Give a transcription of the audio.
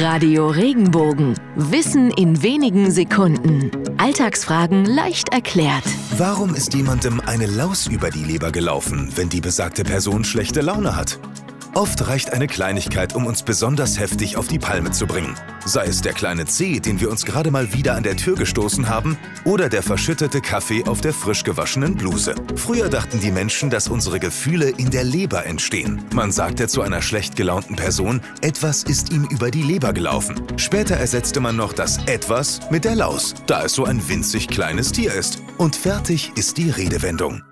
Radio Regenbogen. Wissen in wenigen Sekunden. Alltagsfragen leicht erklärt. Warum ist jemandem eine Laus über die Leber gelaufen, wenn die besagte Person schlechte Laune hat? Oft reicht eine Kleinigkeit, um uns besonders heftig auf die Palme zu bringen. Sei es der kleine Zeh, den wir uns gerade mal wieder an der Tür gestoßen haben, oder der verschüttete Kaffee auf der frisch gewaschenen Bluse. Früher dachten die Menschen, dass unsere Gefühle in der Leber entstehen. Man sagte zu einer schlecht gelaunten Person, etwas ist ihm über die Leber gelaufen. Später ersetzte man noch das etwas mit der Laus, da es so ein winzig kleines Tier ist. Und fertig ist die Redewendung.